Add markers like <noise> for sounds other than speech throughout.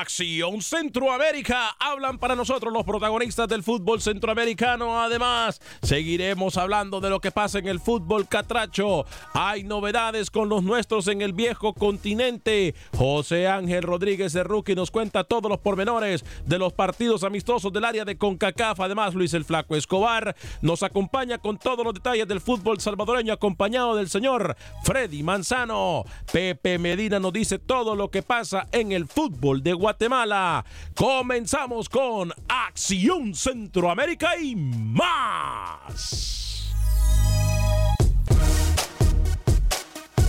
Acción Centroamérica hablan para nosotros los protagonistas del fútbol centroamericano. Además, seguiremos hablando de lo que pasa en el fútbol catracho. Hay novedades con los nuestros en el viejo continente. José Ángel Rodríguez de Rookie nos cuenta todos los pormenores de los partidos amistosos del área de CONCACAF. Además, Luis el Flaco Escobar nos acompaña con todos los detalles del fútbol salvadoreño, acompañado del señor Freddy Manzano. Pepe Medina nos dice todo lo que pasa en el fútbol de Guatemala. Comenzamos con Acción Centroamérica y más.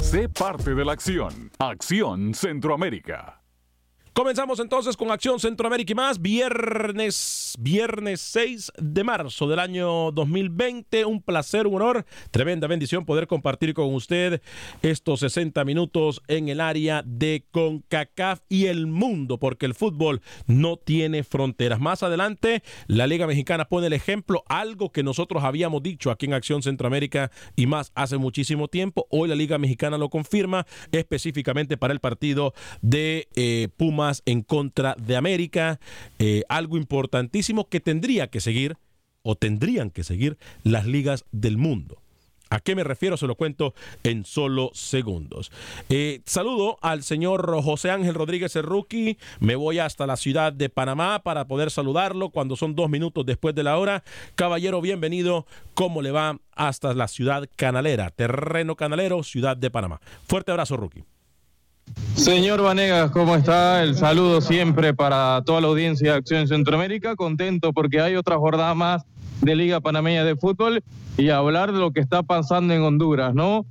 Sé parte de la acción. Acción Centroamérica. Comenzamos entonces con Acción Centroamérica y más, viernes, viernes 6 de marzo del año 2020. Un placer, un honor, tremenda bendición poder compartir con usted estos 60 minutos en el área de CONCACAF y el mundo, porque el fútbol no tiene fronteras. Más adelante, la Liga Mexicana pone el ejemplo, algo que nosotros habíamos dicho aquí en Acción Centroamérica y más hace muchísimo tiempo. Hoy la Liga Mexicana lo confirma, específicamente para el partido de eh, En contra de América, eh, algo importantísimo que tendría que seguir o tendrían que seguir las ligas del mundo. ¿A qué me refiero? Se lo cuento en solo segundos. Eh, saludo al señor José Ángel Rodríguez el. Me voy hasta la ciudad de Panamá para poder saludarlo cuando son dos minutos después de la hora. Caballero, bienvenido. ¿Cómo le va hasta la ciudad canalera? Terreno canalero, ciudad de Panamá. Fuerte abrazo, rookie. Señor Vanegas, ¿cómo está? El saludo siempre para toda la audiencia de Acción Centroamérica. Contento porque hay otra jornada más de Liga Panameña de Fútbol y hablar de lo que está pasando en Honduras, ¿no?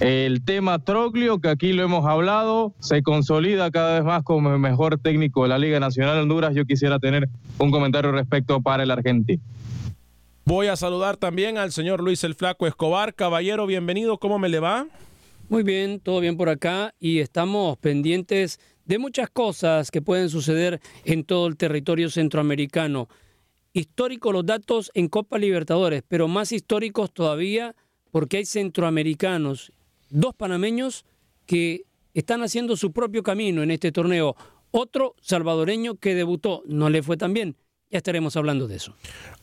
El tema Troglio, que aquí lo hemos hablado, se consolida cada vez más como el mejor técnico de la Liga Nacional de Honduras. Yo quisiera tener un comentario respecto para el argentino. Voy a saludar también al señor Luis el Flaco Escobar. Caballero, bienvenido. ¿Cómo me le va? Muy bien, todo bien por acá y estamos pendientes de muchas cosas que pueden suceder en todo el territorio centroamericano. Históricos los datos en Copa Libertadores, pero más históricos todavía porque hay centroamericanos, dos panameños que están haciendo su propio camino en este torneo. Otro salvadoreño que debutó, no le fue tan bien, ya estaremos hablando de eso.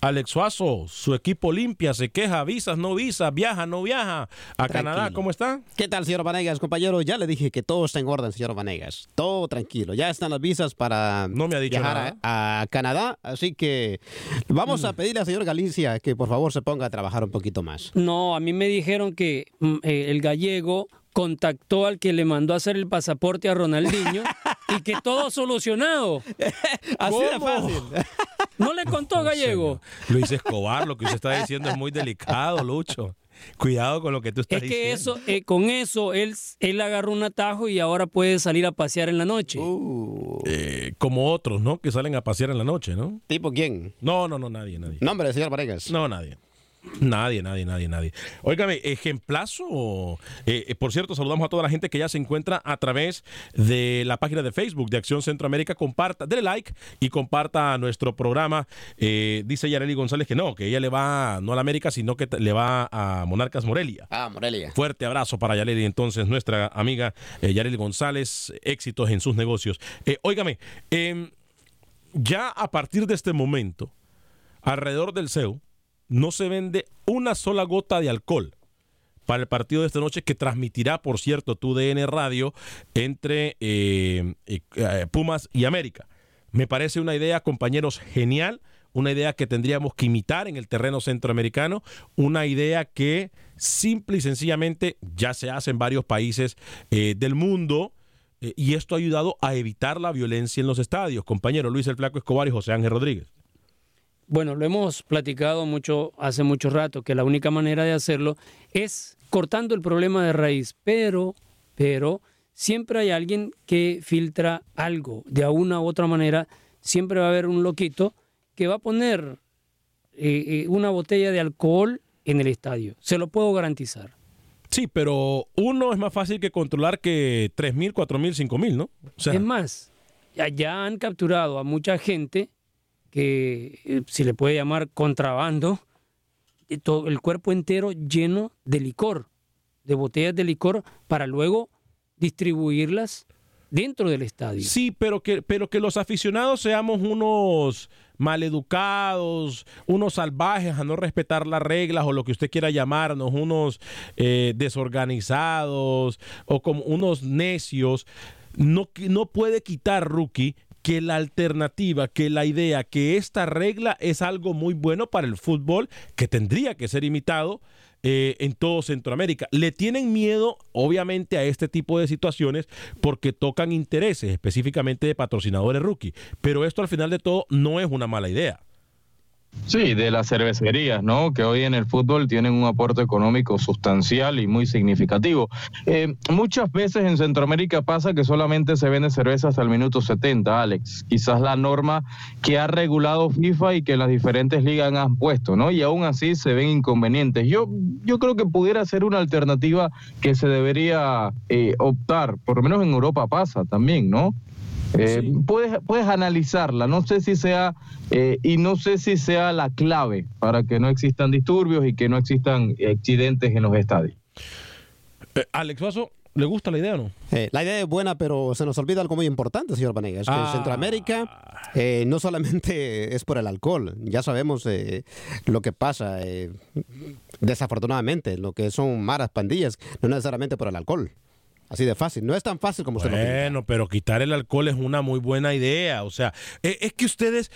Alex Suazo, su equipo limpia, se queja, visas, no visas, viaja, no viaja. A Canadá, ¿cómo está? ¿Qué tal, señor Vanegas, compañero? Ya le dije que todo está en orden, señor Vanegas. Todo tranquilo. Ya están las visas para no me ha dicho viajar A, a, Canadá. Así que vamos a pedirle al señor Galicia que por favor se ponga a trabajar un poquito más. No, a mí me dijeron que mm, eh, el gallego contactó al que le mandó a hacer el pasaporte a Ronaldinho <laughs> y que todo solucionado. <laughs> Así de fácil. ¿No le contó Gallego? Luis Escobar, lo que usted está diciendo es muy delicado, Lucho. Cuidado con lo que tú estás diciendo. Es que eso, eh, con eso él, él agarró un atajo y ahora puede salir a pasear en la noche. Uh. Eh, como otros, ¿no? Que salen a pasear en la noche, ¿no? ¿Tipo quién? No, no, no, nadie, nadie. ¿Nombre, señor Varegas? No, nadie. Nadie, nadie, nadie, nadie. Óigame, ejemplazo. Eh, eh, por cierto, saludamos a toda la gente que ya se encuentra a través de la página de Facebook de Acción Centroamérica. Comparta, dele like y comparta nuestro programa. Eh, dice Yareli González que no, que ella le va no a la América, sino que le va a Monarcas Morelia. Ah, Morelia. Fuerte abrazo para Yareli, entonces, nuestra amiga Yareli González. Éxitos en sus negocios. óigame, em, ya a partir de este momento, alrededor del CEU, no se vende una sola gota de alcohol para el partido de esta noche que transmitirá, por cierto, tu DN Radio entre eh, eh, eh, Pumas y América. Me parece una idea, compañeros, genial, una idea que tendríamos que imitar en el terreno centroamericano, una idea que simple y sencillamente ya se hace en varios países del mundo. y esto ha ayudado a evitar la violencia en los estadios. Compañero Luis El Flaco Escobar y José Ángel Rodríguez. Bueno, lo hemos platicado mucho hace mucho rato, que la única manera de hacerlo es cortando el problema de raíz, pero, pero siempre hay alguien que filtra algo, de una u otra manera, siempre va a haber un loquito que va a poner eh, eh, una botella de alcohol en el estadio, se lo puedo garantizar. Sí, pero uno es más fácil que controlar que 3.000, 4.000, 5.000, ¿no? Es más, ya han capturado a mucha gente que eh, si le puede llamar contrabando, todo el cuerpo entero lleno de licor, de botellas de licor, para luego distribuirlas dentro del estadio. Sí, pero que, pero que los aficionados seamos unos maleducados, unos salvajes a no respetar las reglas o lo que usted quiera llamarnos, unos eh, desorganizados o como unos necios, no, no puede quitar, rookie, que la alternativa, que la idea, que esta regla es algo muy bueno para el fútbol que tendría que ser imitado eh, en todo Centroamérica. Le tienen miedo, obviamente, a este tipo de situaciones porque tocan intereses, específicamente de patrocinadores rookie. Pero esto al final de todo no es una mala idea. Sí, de las cervecerías, ¿no? Que hoy en el fútbol tienen un aporte económico sustancial y muy significativo. Eh, muchas veces en Centroamérica pasa que solamente se vende cerveza hasta el minuto 70, Alex. Quizás la norma que ha regulado FIFA y que las diferentes ligas han puesto, ¿no? Y aún así se ven inconvenientes. Yo, yo creo que pudiera ser una alternativa que se debería eh, optar, por lo menos en Europa pasa también, ¿no? Eh, puedes, puedes analizarla, no sé si sea, eh, y no sé si sea la clave para que no existan disturbios y que no existan accidentes en los estadios. Eh, Alex Vaso, ¿le gusta la idea o no? la idea es buena, pero se nos olvida algo muy importante, señor Vanegas, que ah. Centroamérica no solamente <laughs> es por el alcohol, ya sabemos lo que pasa, desafortunadamente, lo que son malas pandillas, no necesariamente por el alcohol. Así de fácil. No es tan fácil como usted bueno, lo Bueno, pero quitar el alcohol es una muy buena idea. O sea, e, es que ustedes,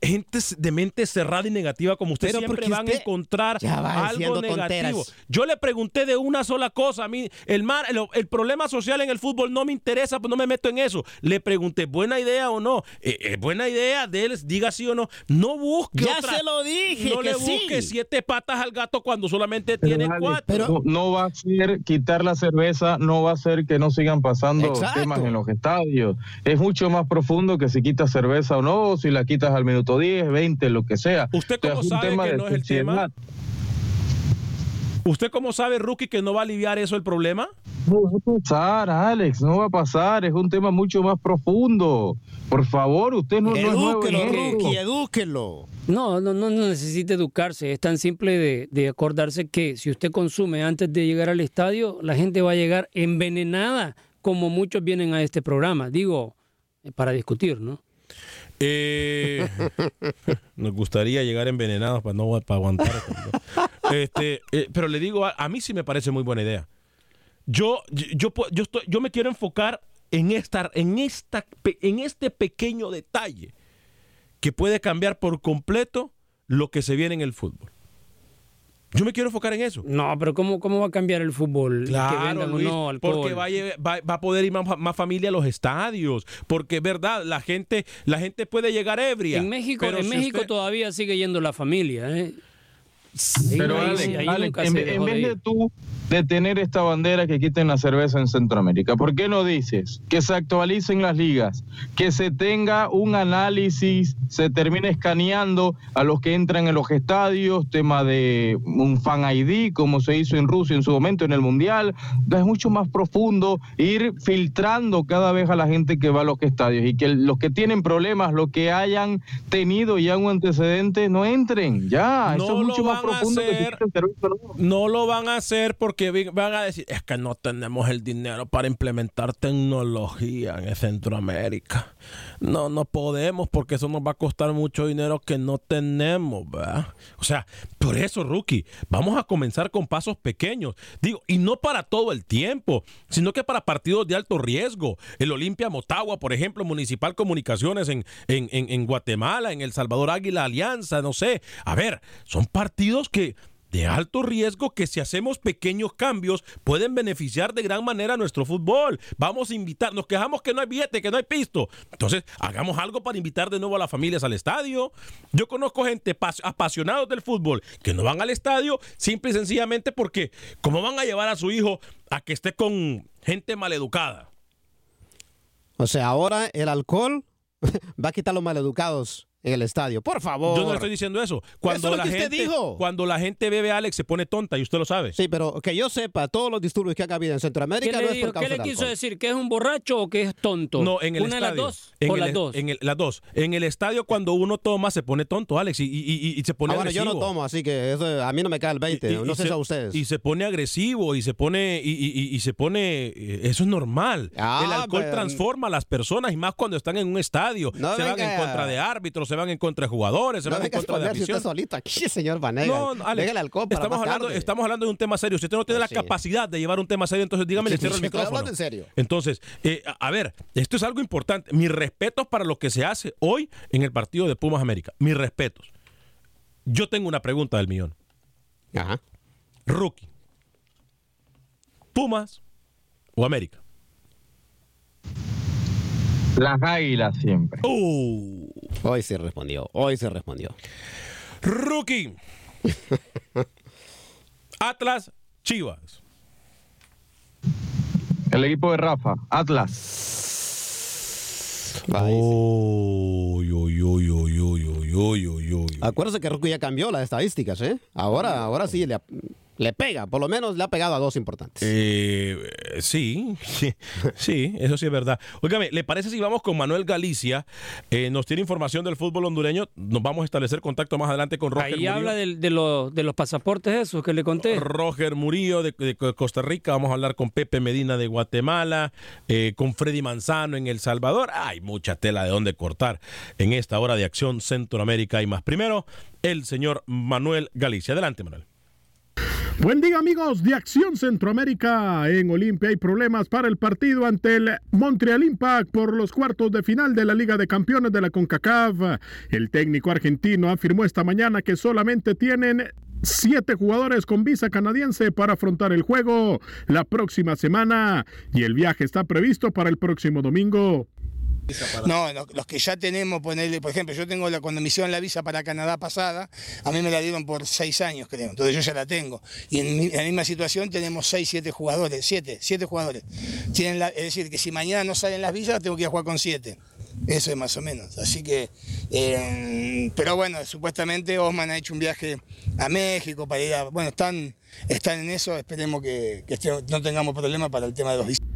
gente de mente cerrada y negativa como usted, siempre van a encontrar algo negativo. Yo le pregunté de una sola cosa. A mí, el, mar, el, problema social en el fútbol no me interesa, pues no me meto en eso. Le pregunté, ¿buena idea o no? ¿Es eh, eh, buena idea? de diga sí o no. No busque Ya se lo dije. No le busque siete patas al gato cuando solamente tiene cuatro. Pero, no va a ser quitar la cerveza, no va a ser que no sigan pasando temas en los estadios. Es mucho más profundo que si quitas cerveza o no, si la quitas al minuto 10, 20, lo que sea. ¿Usted cómo sabe que no es el tema? ¿Usted cómo sabe, Rookie, que no va a aliviar eso el problema? No va a pasar, Alex, no va a pasar. Es un tema mucho más profundo. Por favor, usted no, edúquelo, no es nuevo Rookie, edúquelo. No, no, no necesita educarse. Es tan simple de, acordarse que si usted consume antes de llegar al estadio, la gente va a llegar envenenada, como muchos vienen a este programa. Digo, para discutir, ¿no? Eh, <laughs> nos gustaría llegar envenenados para no para aguantar. este, eh, pero le digo, a, a, mí sí me parece muy buena idea. Yo, yo, yo, estoy, yo me quiero enfocar en, esta, en, esta, en este pequeño detalle que puede cambiar por completo lo que se viene en el fútbol. Yo me quiero enfocar en eso. No, pero ¿cómo, cómo va a cambiar el fútbol? Claro, Luis, no porque va a, va, va a, poder ir más, más, familia a los estadios. Porque es verdad, la gente, la gente puede llegar ebria. En México, en si México usted... todavía sigue yendo la familia. ¿eh? Pero Alex, Alex en, en, vez de tú de tener esta bandera que quiten la cerveza en Centroamérica, ¿por qué no dices que se actualicen las ligas, que se tenga un análisis, se termine escaneando a los que entran en los estadios, tema de un fan ID, como se hizo en Rusia en su momento en el Mundial? Es mucho más profundo ir filtrando cada vez a la gente que va a los estadios y que los que tienen problemas, los que hayan tenido ya un antecedente, no entren. Ya, no eso es mucho más profundo hacer, que no lo van a hacer porque van a decir es que no tenemos el dinero para implementar tecnología en Centroamérica. No no podemos porque eso nos va a costar mucho dinero que no tenemos ¿verdad? o sea por eso rookie vamos a comenzar con pasos pequeños. Digo y no para todo el tiempo sino que para partidos de alto riesgo. El Olimpia Motagua por ejemplo Municipal Comunicaciones en, en, en, en Guatemala en El Salvador Águila Alianza no sé. A ver son partidos que de alto riesgo que si hacemos pequeños cambios pueden beneficiar de gran manera a nuestro fútbol. Vamos a invitar, nos quejamos que no hay billete, que no hay pisto. Entonces, hagamos algo para invitar de nuevo a las familias al estadio. Yo conozco gente apasionados del fútbol que no van al estadio simple y sencillamente porque ¿cómo van a llevar a su hijo a que esté con gente maleducada? O sea, ahora el alcohol <laughs> va a quitar los maleducados en el estadio. Por favor. Yo no le estoy diciendo eso. Cuando eso es la lo que gente, usted dijo. Cuando la gente bebe Alex se pone tonta y usted lo sabe. Sí, pero que yo sepa, todos los disturbios que ha habido en Centroamérica ¿Qué no le, es por causa ¿qué le quiso decir? ¿Que es un borracho o que es tonto? No, en el ¿Una estadio. de las dos? En ¿O el, las dos? En el, las dos. En el estadio cuando uno toma se pone tonto, Alex, y, y, y, y se pone Ah, bueno, yo agresivo. no tomo, así que eso, a mí no me cae el 20. Y- y- no y sé se- si a ustedes. Y se pone agresivo y se pone y, y- y- y se pone eh, eso es normal. Ah, el alcohol pero- transforma a las personas y más cuando están en un estadio. No se van en contra de árbitros, se van en contra de jugadores, se no van en contra de usted solito aquí, <laughs> señor Vanegas. No, no, Alex, alcohol para estamos hablando, tarde. estamos hablando de un tema serio. Si usted no tiene Pues la sí. capacidad de llevar un tema serio, entonces dígame, le Sí, cierro el sí, estoy micrófono. hablando en serio. Entonces, eh, a a ver, esto es algo importante. Mis respetos para lo que se hace hoy en el partido de Pumas América. Mis respetos. Yo tengo una pregunta del millón. Ajá. Rookie. Pumas o América. Las águilas siempre. Uh, Hoy sí respondió, hoy se respondió. Rookie. <laughs> Atlas Chivas. El equipo de Rafa, Atlas. Uy, que Rookie ya cambió las estadísticas, ¿eh? Ahora, ahora sí, le, le pega, por lo menos le ha pegado a dos importantes. Eh, sí, sí, <laughs> sí, eso sí es verdad. Óigame, ¿le parece si vamos con Manuel Galicia? Eh, nos tiene información del fútbol hondureño. Nos vamos a establecer contacto más adelante con Roger Ahí Murillo. habla de, los- de los pasaportes esos que le conté. Roger Murillo de, de Costa Rica, vamos a hablar con Pepe Medina de Guatemala, eh, con Freddy Manzano en El Salvador. Hay mucha tela de dónde cortar en esta hora de acción Centroamérica y más. Primero, el señor Manuel Galicia. Adelante, Manuel. Buen día amigos de Acción Centroamérica. En Olimpia hay problemas para el partido ante el Montreal Impact por los cuartos de final de la Liga de Campeones de la CONCACAF. El técnico argentino afirmó esta mañana que solamente tienen siete jugadores con visa canadiense para afrontar el juego la próxima semana y el viaje está previsto para el próximo domingo. No, lo- los que ya tenemos, ponerle, por ejemplo, yo tengo la, cuando me la visa para Canadá pasada, a mí me la dieron por seis años, creo, entonces yo ya la tengo. Y en, la misma situación tenemos seis, siete jugadores, siete, siete jugadores. Es decir, que si mañana no salen las visas, tengo que ir a jugar con siete. Eso es más o menos. Así que, eh, pero bueno, supuestamente Osman ha hecho un viaje a México para ir a, bueno, están, están en eso, esperemos que, no tengamos problema para el tema de los visas.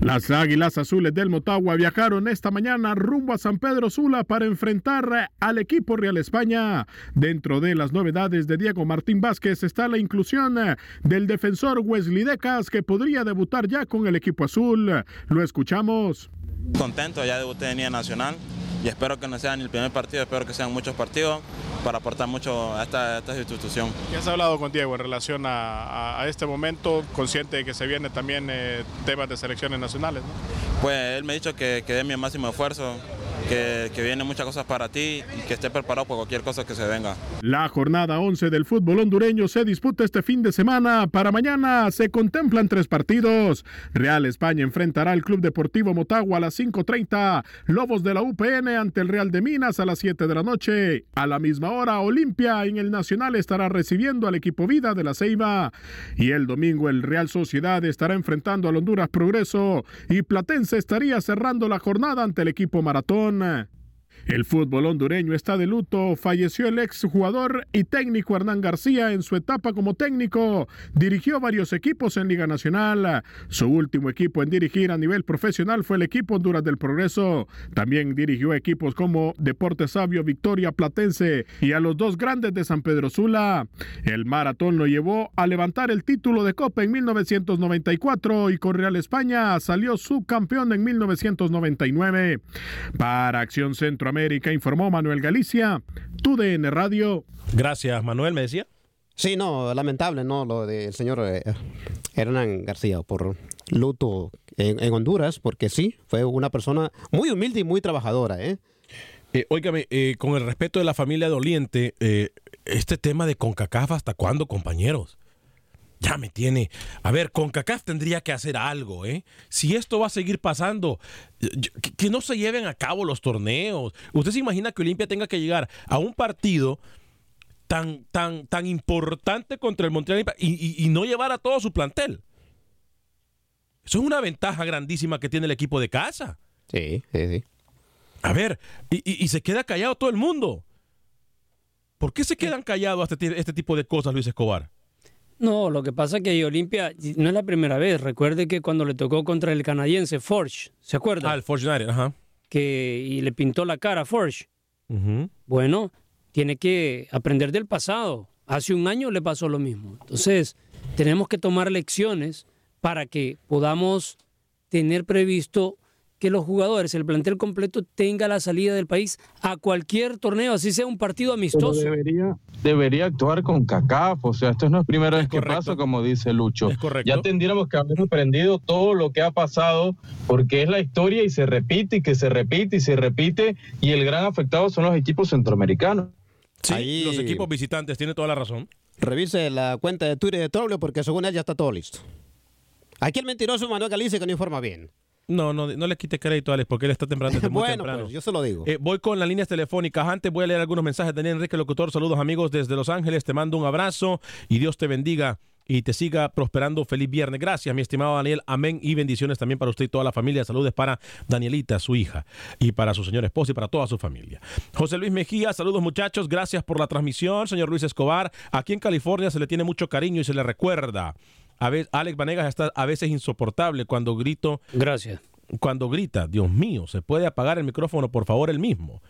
Las Águilas Azules del Motagua viajaron esta mañana rumbo a San Pedro Sula para enfrentar al equipo Real España. Dentro de las novedades de Diego Martín Vázquez está la inclusión del defensor Wesley Decas que podría debutar ya con el equipo azul. Lo escuchamos. Contento, ya debuté en Nacional y espero que no sea ni el primer partido, espero que sean muchos partidos para aportar mucho a esta, esta institución. ¿Qué has hablado con Diego en relación a, a, este momento, consciente de que se viene también eh, temas de selecciones nacionales? ¿no? Pues él me ha dicho que, que dé mi máximo esfuerzo, que, vienen muchas cosas para ti y que esté preparado por cualquier cosa que se venga. La jornada 11 del fútbol hondureño se disputa este fin de semana. Para mañana se contemplan tres partidos. Real España enfrentará al Club Deportivo Motagua a las 5.30. Lobos de la UPN ante el Real de Minas a las 7 de la noche. A la misma hora, Olimpia en el Nacional estará recibiendo al equipo Vida de la Ceiba. Y el domingo el Real Sociedad estará enfrentando al Honduras Progreso. Y Platense estaría cerrando la jornada ante el equipo Maratón. Barcelona El fútbol hondureño está de luto. Falleció el ex jugador y técnico Hernán García en su etapa como técnico. Dirigió varios equipos en Liga Nacional. Su último equipo en dirigir a nivel profesional fue el equipo Honduras del Progreso. También dirigió equipos como Deportes Sabio, Victoria Platense y a los dos grandes de San Pedro Sula. El maratón lo llevó a levantar el título de Copa en 1994 y con Real España salió subcampeón en 1999. Para Acción Centroamérica informó Manuel Galicia, TUDN Radio. Gracias, Manuel, me decía. Sí, no, lamentable, ¿no? Lo del señor eh, Hernán García por luto en, en, Honduras, porque sí, fue una persona muy humilde y muy trabajadora, ¿eh? eh óigame, eh, con el respeto de la familia doliente, eh, este tema de CONCACAF, ¿hasta cuándo, compañeros? Ya me tiene. A ver, CONCACAF tendría que hacer algo, ¿eh? Si esto va a seguir pasando, que, que no se lleven a cabo los torneos. ¿Usted se imagina que Olimpia tenga que llegar a un partido tan, tan, tan importante contra el Montreal y, y, y, no llevar a todo su plantel. Eso es una ventaja grandísima que tiene el equipo de casa. Sí, sí, sí. A ver, y, y se queda callado todo el mundo. ¿Por qué se quedan callados este, este tipo de cosas, Luis Escobar? No, lo que pasa es que Olimpia no es la primera vez. Recuerde que cuando le tocó contra el canadiense Forge, ¿se acuerda? Ah, el Forge United, ajá. Que y le pintó la cara a Forge. Uh -huh. Bueno, tiene que aprender del pasado. Hace un año le pasó lo mismo. Entonces, tenemos que tomar lecciones para que podamos tener previsto que los jugadores, el plantel completo, tenga la salida del país a cualquier torneo, así sea un partido amistoso. Pero debería, debería actuar con CACAF, o sea, esto no es primera vez que pasa, como dice Lucho. Es correcto. Ya tendríamos que haber aprendido todo lo que ha pasado, porque es la historia y se repite y que se repite y se repite, y el gran afectado son los equipos centroamericanos. Sí, Ahí... los equipos visitantes, tiene toda la razón. Revise la cuenta de Twitter de Troglio porque según él ya está todo listo. Aquí el mentiroso Manuel Galicia que no informa bien. No, no, no le quite crédito a Alex porque él está temprano. Desde muy <laughs> bueno, temprano. pues yo se lo digo. Eh, voy con las líneas telefónicas. Antes voy a leer algunos mensajes. Daniel Enrique Locutor, saludos amigos desde Los Ángeles. Te mando un abrazo y Dios te bendiga y te siga prosperando. Feliz viernes. Gracias, mi estimado Daniel. Amén y bendiciones también para usted y toda la familia. Saludos para Danielita, su hija, y para su señor esposo y para toda su familia. José Luis Mejía, saludos muchachos. Gracias por la transmisión, señor Luis Escobar. Aquí en California se le tiene mucho cariño y se le recuerda. A veces, Alex Vanegas está a veces insoportable cuando grito. Gracias cuando grita, Dios mío, ¿se puede apagar el micrófono, por favor, el mismo?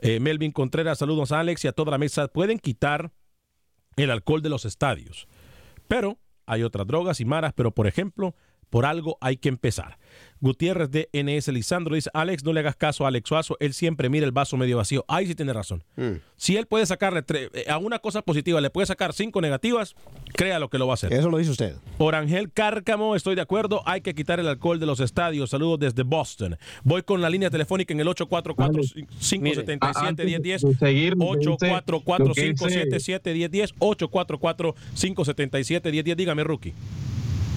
Eh, Melvin Contreras, saludos a Alex y a toda la mesa. Pueden quitar el alcohol de los estadios, pero hay otras drogas y maras, pero por ejemplo, por algo hay que empezar. Gutiérrez de NS Lisandro dice, Alex, no le hagas caso a Alex Suazo, él siempre mira el vaso medio vacío. Ahí sí tiene razón. Mm. Si él puede sacarle a una cosa positiva, le puede sacar cinco negativas, crea lo que lo va a hacer. Eso lo dice usted. Orangel Cárcamo, estoy de acuerdo, hay que quitar el alcohol de los estadios. Saludos desde Boston. Voy con la línea telefónica en el 844-577-1010. 844-577-1010. 844-577-1010. Dígame, rookie.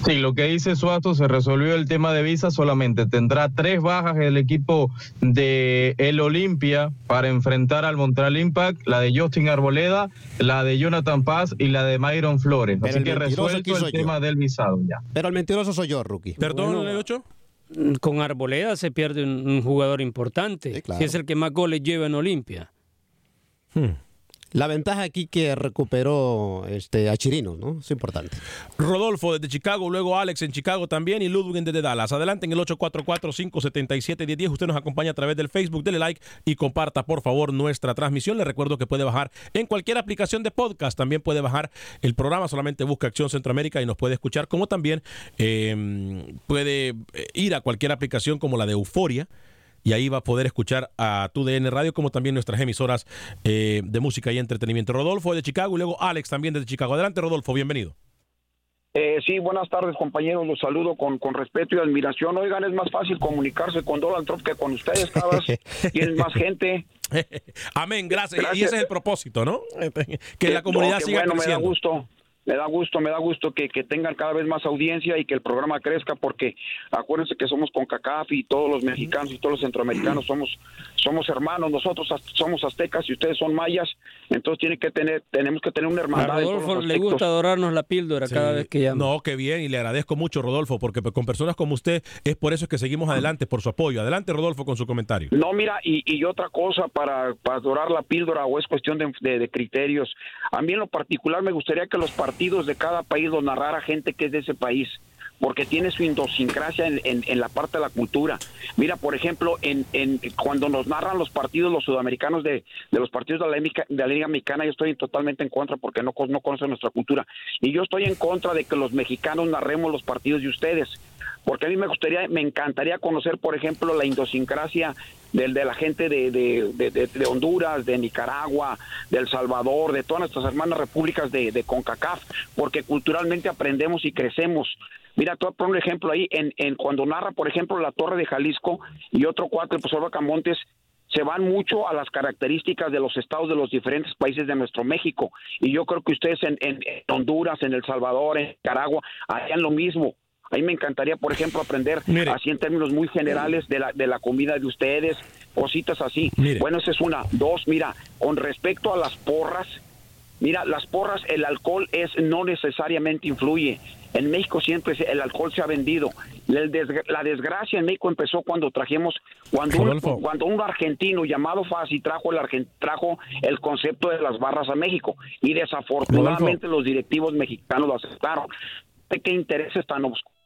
Sí, lo que dice Suazo se resolvió el tema de visa solamente. Tendrá tres bajas el equipo de el Olimpia para enfrentar al Montreal Impact, la de Justin Arboleda, la de Jonathan Paz y la de Myron Flores. Pero Así que resuelto el tema del visado ya. Pero el mentiroso soy yo, rookie. Perdón, bueno, ocho. Con Arboleda se pierde un, un jugador importante, sí, claro. que es el que más goles lleva en Olimpia. Hmm. La ventaja aquí que recuperó este, a Chirino, ¿no? Es importante. Rodolfo desde Chicago, luego Alex en Chicago también y Ludwig desde Dallas. Adelante en el 844-577-1010. Usted nos acompaña a través del Facebook, dele like y comparta por favor nuestra transmisión. Le recuerdo que puede bajar en cualquier aplicación de podcast. También puede bajar el programa, solamente busca Acción Centroamérica y nos puede escuchar. Como también eh, puede ir a cualquier aplicación como la de Euforia y ahí va a poder escuchar a tu DN Radio como también nuestras emisoras eh, de música y entretenimiento. Rodolfo de Chicago y luego Alex también desde Chicago. Adelante Rodolfo, bienvenido. Eh, sí, buenas tardes compañeros, los saludo con, con respeto y admiración. Oigan, es más fácil comunicarse con Donald Trump que con ustedes, cabras. <laughs> Tienen más gente. <laughs> Amén, gracias. Y ese es el propósito, ¿no? Que la comunidad No, siga bueno, creciendo. Me da gusto. Me da gusto, me da gusto que, que tengan cada vez más audiencia y que el programa crezca porque acuérdense que somos con CACAF y todos los mexicanos y todos los centroamericanos somos somos hermanos, nosotros somos aztecas y ustedes son mayas, entonces tiene que tener tenemos que tener una A hermandad. todos Rodolfo le gusta adorarnos la píldora cada vez que llama. No, qué bien, y le agradezco mucho, Rodolfo, porque con personas como usted es por eso que seguimos adelante, por su apoyo. Adelante, Rodolfo, con su comentario. No, mira, y, y otra cosa para, para adorar la píldora o es cuestión de, de- de criterios. A mí en lo particular me gustaría que los partidos de cada país los narrara gente que es de ese país, porque tiene su idiosincrasia en, en- la parte de la cultura. Mira, por ejemplo, en, en- cuando nos narran los partidos, los sudamericanos de, de los partidos de la, Liga- Mexicana, yo estoy totalmente en contra porque no, no conocen nuestra cultura. Y yo estoy en contra de que los mexicanos narremos los partidos de ustedes porque a mí me gustaría, me encantaría conocer, por ejemplo, la idiosincrasia del, de la gente de, de- de- de- Honduras, de Nicaragua, de El Salvador, de todas nuestras hermanas repúblicas de CONCACAF, porque culturalmente aprendemos y crecemos. Mira, a poner un ejemplo ahí, en, en cuando narra, por ejemplo, la Torre de Jalisco y otro cuatro, el profesor Bacamontes, se van mucho a las características de los estados de los diferentes países de nuestro México. Y yo creo que ustedes en, en- en Honduras, en El Salvador, en Nicaragua, harían lo mismo. A mí me encantaría, por ejemplo, aprender así en términos muy generales de la, de la comida de ustedes, cositas así. Bueno, esa es una. Dos, mira, con respecto a las porras, mira, las porras, el alcohol es no necesariamente influye. En México siempre el alcohol se ha vendido. La desgracia en México empezó cuando trajimos, cuando un, cuando un argentino llamado Fasi trajo el argen- trajo el concepto de las barras a México y desafortunadamente los directivos mexicanos lo aceptaron. ¿De qué intereses tan oscuros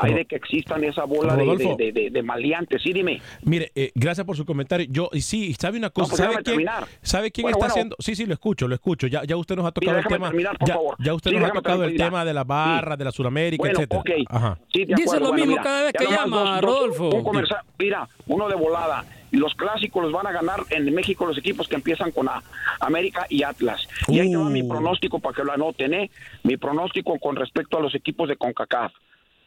hay de que existan esa bola de, de, de- de maleantes? Sí, dime. Mire, eh, gracias por su comentario. Yo, y sí, sabe una cosa. pues ¿Sabe quién, terminar. ¿sabe quién Bueno, está bueno. haciendo? Sí, sí, lo escucho, lo escucho. Ya, ya usted nos ha tocado Mira, el tema. terminar, por ya, favor. ya usted Sí, nos ha tocado el tema de las barras, de la Suramérica, Bueno, etcétera. ok. Ajá. Sí, de Dice acuerdo. lo Bueno, mismo mira, cada vez que llama, dos- dos- Rodolfo. un mira, uno de volada. Los clásicos los van a ganar en México los equipos que empiezan con A, América y Atlas. Y ahí te va mi Uh. pronóstico para que lo anoten, ¿eh? Mi pronóstico con respecto a los equipos de CONCACAF.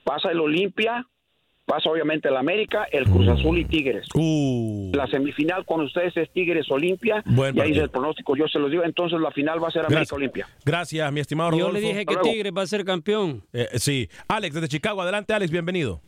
Pasa el Olimpia, pasa obviamente el América, el Cruz Azul y Tigres. Uh. La semifinal con ustedes es Tigres Olimpia. Buen y ahí es el pronóstico, yo se los digo. Entonces la final va a ser América. Olimpia. Gracias, mi estimado Yo Rodolfo. le dije que. Tigres va a ser campeón. Eh, sí. Alex, desde Chicago. Adelante, Alex, bienvenido.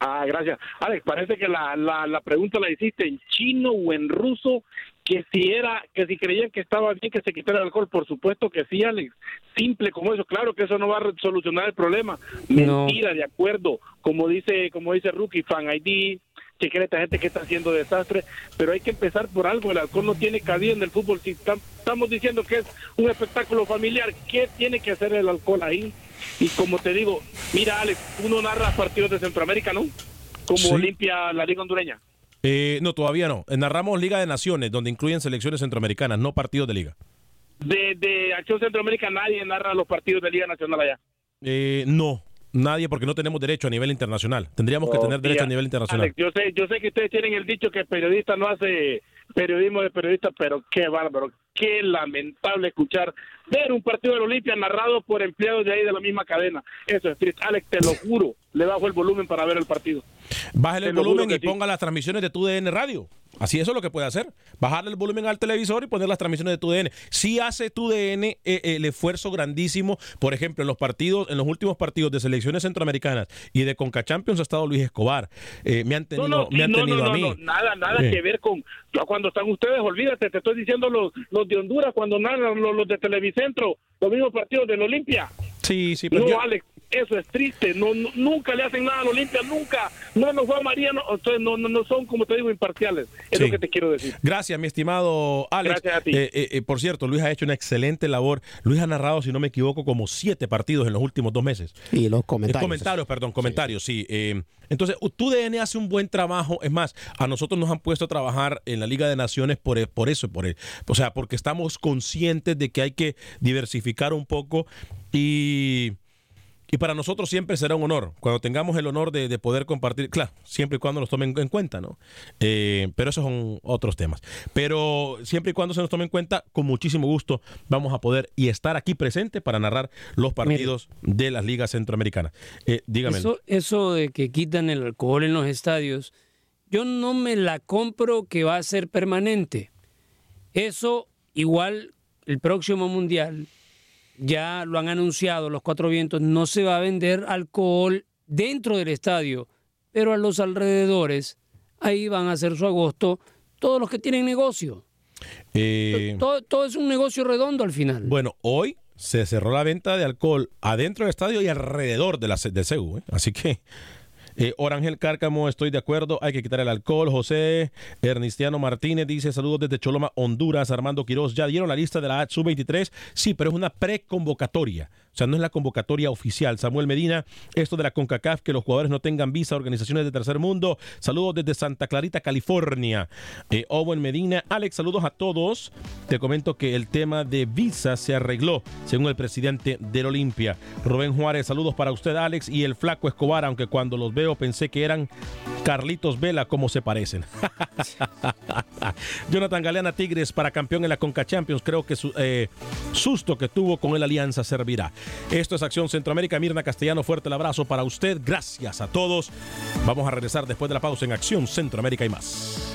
Ah, gracias. Alex, parece que la, la, la pregunta la hiciste en chino o en ruso, que si era, que si creían que estaba bien que se quitara el alcohol, por supuesto que sí, Alex. Simple como eso, claro que eso no va a solucionar el problema. No. Mentira, de acuerdo. Como dice, como dice Rookie, Fan ID, que cree esta gente que está haciendo desastre, pero hay que empezar por algo. El alcohol no tiene cabida en el fútbol. Si tam- estamos diciendo que es un espectáculo familiar, ¿qué tiene que hacer el alcohol ahí? Y como te digo, mira, Alex, uno narra partidos de Centroamérica, ¿no? Como Sí. Olimpia, la Liga Hondureña. Eh, no, todavía no. Eh, Narramos Liga de Naciones, donde incluyen selecciones centroamericanas, no partidos de liga. De, de Acción Centroamérica nadie narra los partidos de Liga Nacional allá. Eh, no, nadie, porque no tenemos derecho a nivel internacional. Tendríamos que tener derecho tía. a nivel internacional. Alex, yo sé, yo sé que ustedes tienen el dicho que el periodista no hace periodismo de periodista, pero qué bárbaro, qué lamentable escuchar ver un partido de la Olimpia narrado por empleados de ahí de la misma cadena. Eso es triste. Alex, te lo juro, le bajo el volumen para ver el partido. Bájale Te el volumen y sí. ponga las transmisiones de tu DN Radio. Así eso es lo que puede hacer. Bajarle el volumen al televisor y poner las transmisiones de tu DN. Si hace tu DN eh, eh, el esfuerzo grandísimo, por ejemplo, en los partidos, en los últimos partidos de selecciones centroamericaas y de Conca Champions ha estado Luis Escobar. Eh, me han tenido, No, no, me han no, tenido no, a mí. nada, nada Sí. que ver con cuando están ustedes, olvídate, te estoy diciendo los, los de Honduras cuando narran los, los de Televicentro, los mismos partidos del Olimpia. Sí, sí, pero No, yo- Alex, eso es triste. No, no- nunca le hacen nada al Olimpia, nunca. No nos fue a María, no, entonces no, no, no son, como te digo, imparciales. Es Sí. lo que te quiero decir. Gracias, mi estimado Alex. Gracias a ti. Eh, eh, eh, por cierto, Luis ha hecho una excelente labor. Luis ha narrado, si no me equivoco, como siete partidos en los últimos dos meses. Y los Eh, comentarios. comentarios, perdón, comentarios, sí. Eh, entonces, tu DN hace un buen trabajo. Es más, a nosotros nos han puesto a trabajar en la Liga de Naciones por, por eso, por el- o sea, porque estamos conscientes de que hay que diversificar un poco y Y para nosotros siempre será un honor, cuando tengamos el honor de, de poder compartir, claro, siempre y cuando nos tomen en cuenta, ¿no? Eh, pero esos son otros temas. Pero siempre y cuando se nos tome en cuenta, con muchísimo gusto vamos a poder y estar aquí presente para narrar los partidos de las ligas centroamericanas. Eh, dígame. Eso, eso de que quitan el alcohol en los estadios, yo no me la compro que va a ser permanente. Eso igual el próximo mundial ya lo han anunciado los cuatro vientos, no se va a vender alcohol dentro del estadio, pero a los alrededores, ahí van a hacer su agosto todos los que tienen negocio. Eh, Todo, todo es un negocio redondo al final. Bueno, hoy se cerró la venta de alcohol adentro del estadio y alrededor de la, del CEU. ¿eh? Así que, eh, Orangel Cárcamo, estoy de acuerdo, hay que quitar el alcohol. José Ernistiano Martínez dice saludos desde Choloma, Honduras. Armando Quiroz, ¿ya dieron la lista de la sub-23? Sí, pero es una preconvocatoria. O sea, no es la convocatoria oficial. Samuel Medina, esto de la CONCACAF, que los jugadores no tengan visa, organizaciones de tercer mundo. Saludos desde Santa Clarita, California. Eh, Owen Medina, Alex, saludos a todos. Te comento que el tema de visa se arregló, según el presidente del Olimpia. Rubén Juárez, saludos para usted, Alex, y el flaco Escobar, aunque cuando los veo pensé que eran Carlitos Vela, como se parecen. <laughs> <laughs> Jonathan Galeana Tigres para campeón en la Conca Champions. Creo que su eh, susto que tuvo con el Alianza servirá. Esto es Acción Centroamérica. Mirna Castellano, fuerte el abrazo para usted. Gracias a todos. Vamos a regresar después de la pausa en Acción Centroamérica y más.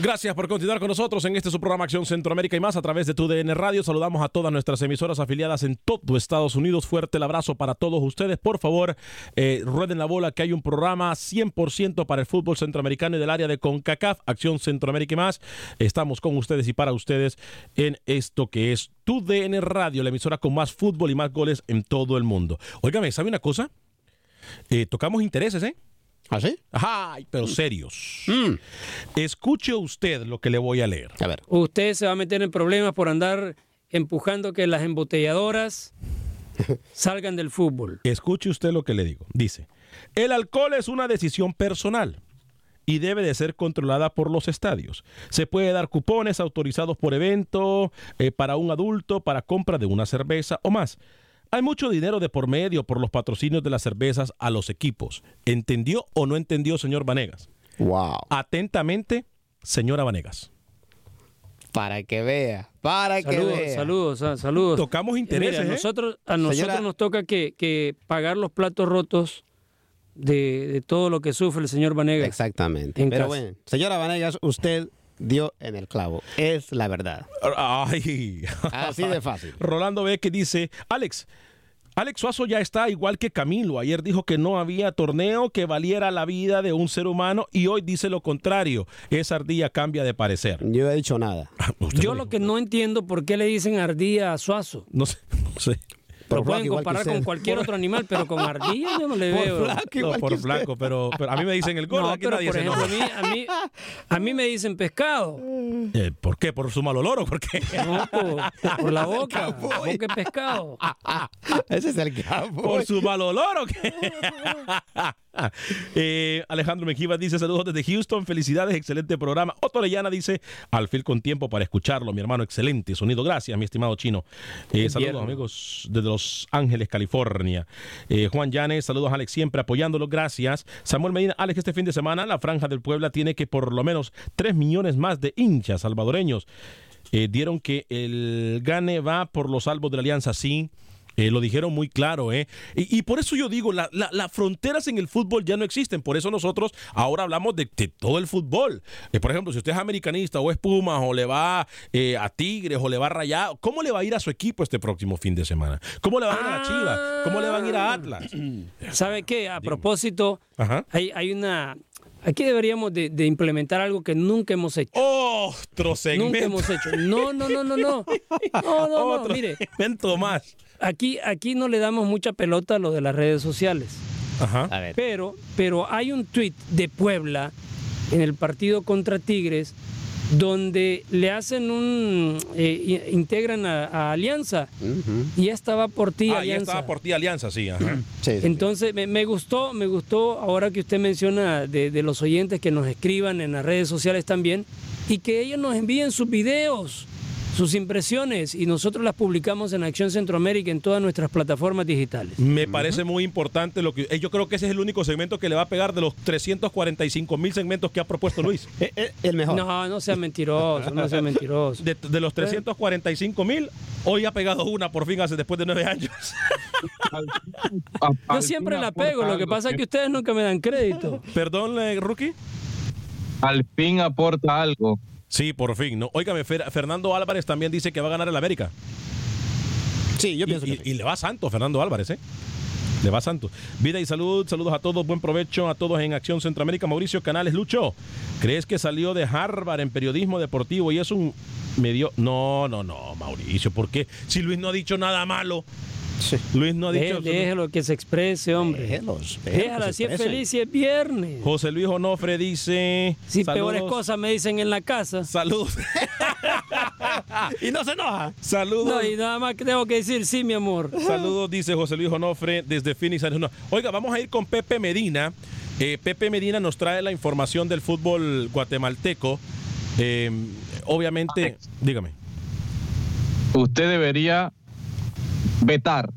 Gracias por continuar con nosotros en este su programa Acción Centroamérica y más a través de tu DN Radio. Saludamos a todas nuestras emisoras afiliadas en todo Estados Unidos. Fuerte el abrazo para todos ustedes. Por favor, eh, rueden la bola que hay un programa 100% para el fútbol centroamericano y del área de CONCACAF, Acción Centroamérica y más. Estamos con ustedes y para ustedes en esto que es tu DN Radio, la emisora con más fútbol y más goles en todo el mundo. Óigame, ¿sabe una cosa? Eh, tocamos intereses, ¿eh? ¿Ah, sí? Ay, pero serios. Escuche usted lo que le voy a leer. A ver. Usted se va a meter en problemas por andar empujando que las embotelladoras <laughs> salgan del fútbol. Escuche usted lo que le digo. Dice, el alcohol es una decisión personal y debe de ser controlada por los estadios. Se puede dar cupones autorizados por evento eh, para un adulto para compra de una cerveza o más. Hay mucho dinero de por medio por los patrocinios de las cervezas a los equipos. ¿Entendió o no entendió, señor Vanegas? Wow. Atentamente, señora Vanegas. Para que vea, para que vea. saludos, saludos. Tocamos intereses, mira, ¿eh? nosotros, a nosotros Señora- nos toca que, que pagar los platos rotos de, de todo lo que sufre el señor Vanegas. Exactamente. En Pero casa. bueno, señora Vanegas, usted dio en el clavo. Es la verdad. Ay. Así de fácil. <laughs> Rolando ve que dice, Alex, Alex Suazo ya está igual que Camilo. Ayer dijo que no había torneo que valiera la vida de un ser humano y hoy dice lo contrario. Esa ardilla cambia de parecer. Yo he dicho nada. <laughs> Yo lo lo que no entiendo por qué le dicen ardilla a Suazo. No sé, <laughs> no sé. Lo Por pueden flaco igual que comparar con cualquier Por- otro animal, pero con ardilla yo no le <laughs> Por veo. flaco No, por que usted. flaco, pero, pero a mí me dicen el gordo, No, aquí pero nadie por se ejemplo, a mí, a, mí, a mí me dicen pescado. Eh, ¿Por qué? ¿Por su mal olor o por qué? No, por, por la boca. boca de pescado. <laughs> Ese es el campo. ¿Por su mal olor o qué? <laughs> <laughs> Eh, Alejandro Mejía dice saludos desde Houston, felicidades, excelente programa. Otto Leyana dice al fin con tiempo para escucharlo, mi hermano, excelente sonido, gracias mi estimado chino. Eh, saludos amigos desde Los Ángeles, California. Eh, Juan Llanes, saludos Alex, siempre apoyándolo, gracias. Samuel Medina, Alex, este fin de semana la Franja del Puebla tiene que por lo menos 3 millones más de hinchas salvadoreños. Dieron que el gane va por los salvos de la Alianza, sí. Eh, lo dijeron muy claro, ¿eh? Y, y por eso yo digo, la- la- las fronteras en el fútbol ya no existen. Por eso nosotros ahora hablamos de, de todo el fútbol. Eh, por ejemplo, si usted es americanista o es Pumas o le va eh, a Tigres o le va a Rayado, ¿cómo le va a ir a su equipo este próximo fin de semana? ¿Cómo le va a ir a la Chivas? ¿Cómo le van a ir a Atlas? <clears throat> ¿Sabe qué? A propósito, Ajá. hay, hay una... Aquí deberíamos de, de implementar algo que nunca hemos hecho. Otro segmento. Nunca hemos hecho. No, no, no, no, no. <laughs> No, no, no, Otro mire. segmento más. Aquí, aquí no le damos mucha pelota a lo de las redes sociales. Ajá. A ver. Pero, pero hay un tuit de Puebla en el partido contra Tigres donde le hacen un eh, integran a, a Alianza y ya estaba por ti Ah, ya Alianza. estaba por ti Alianza, sí. Ajá. Entonces me, me gustó, me gustó ahora que usted menciona de, de los oyentes que nos escriban en las redes sociales también y que ellos nos envíen sus videos, sus impresiones y nosotros las publicamos en Acción Centroamérica en todas nuestras plataformas digitales. Me parece muy importante lo que. eh, Yo creo que ese es el único segmento que le va a pegar de los 345 mil segmentos que ha propuesto Luis. <laughs> el mejor. No, no sea mentiroso, no sea mentiroso. De, de los 345 mil, hoy ha pegado una por fin hace después de nueve años. Yo siempre la pego, lo que pasa es que ustedes nunca me dan crédito. Perdón, eh, Rookie. Al fin aporta algo. Sí, por fin. ¿no? Óigame, Fer- Fernando Álvarez también dice que va a ganar el América. Sí, yo pienso y, que y- y le va santo Fernando Álvarez, ¿eh? Le va santo. Vida y salud, saludos a todos, buen provecho a todos en Acción Centroamérica. Mauricio Canales, Lucho, ¿crees que salió de Harvard en periodismo deportivo y es un medio? No, no, no, Mauricio, ¿por qué? Si Luis no ha dicho nada malo. Luis no ha dicho... Dé- Déjelo que se exprese, hombre. Déjelos, Déjala, si es feliz, si es viernes. José Luis Onofre dice... Si saludos. peores cosas me dicen en la casa. Saludos. <laughs> y no se enoja. Saludos. No, y nada más que tengo que decir, sí, mi amor. Saludos, dice José Luis Onofre desde Phoenix, Arizona. Oiga, vamos a ir con Pepe Medina. Eh, Pepe Medina nos trae la información del fútbol guatemalteco. Eh, obviamente, dígame. Usted debería vetar,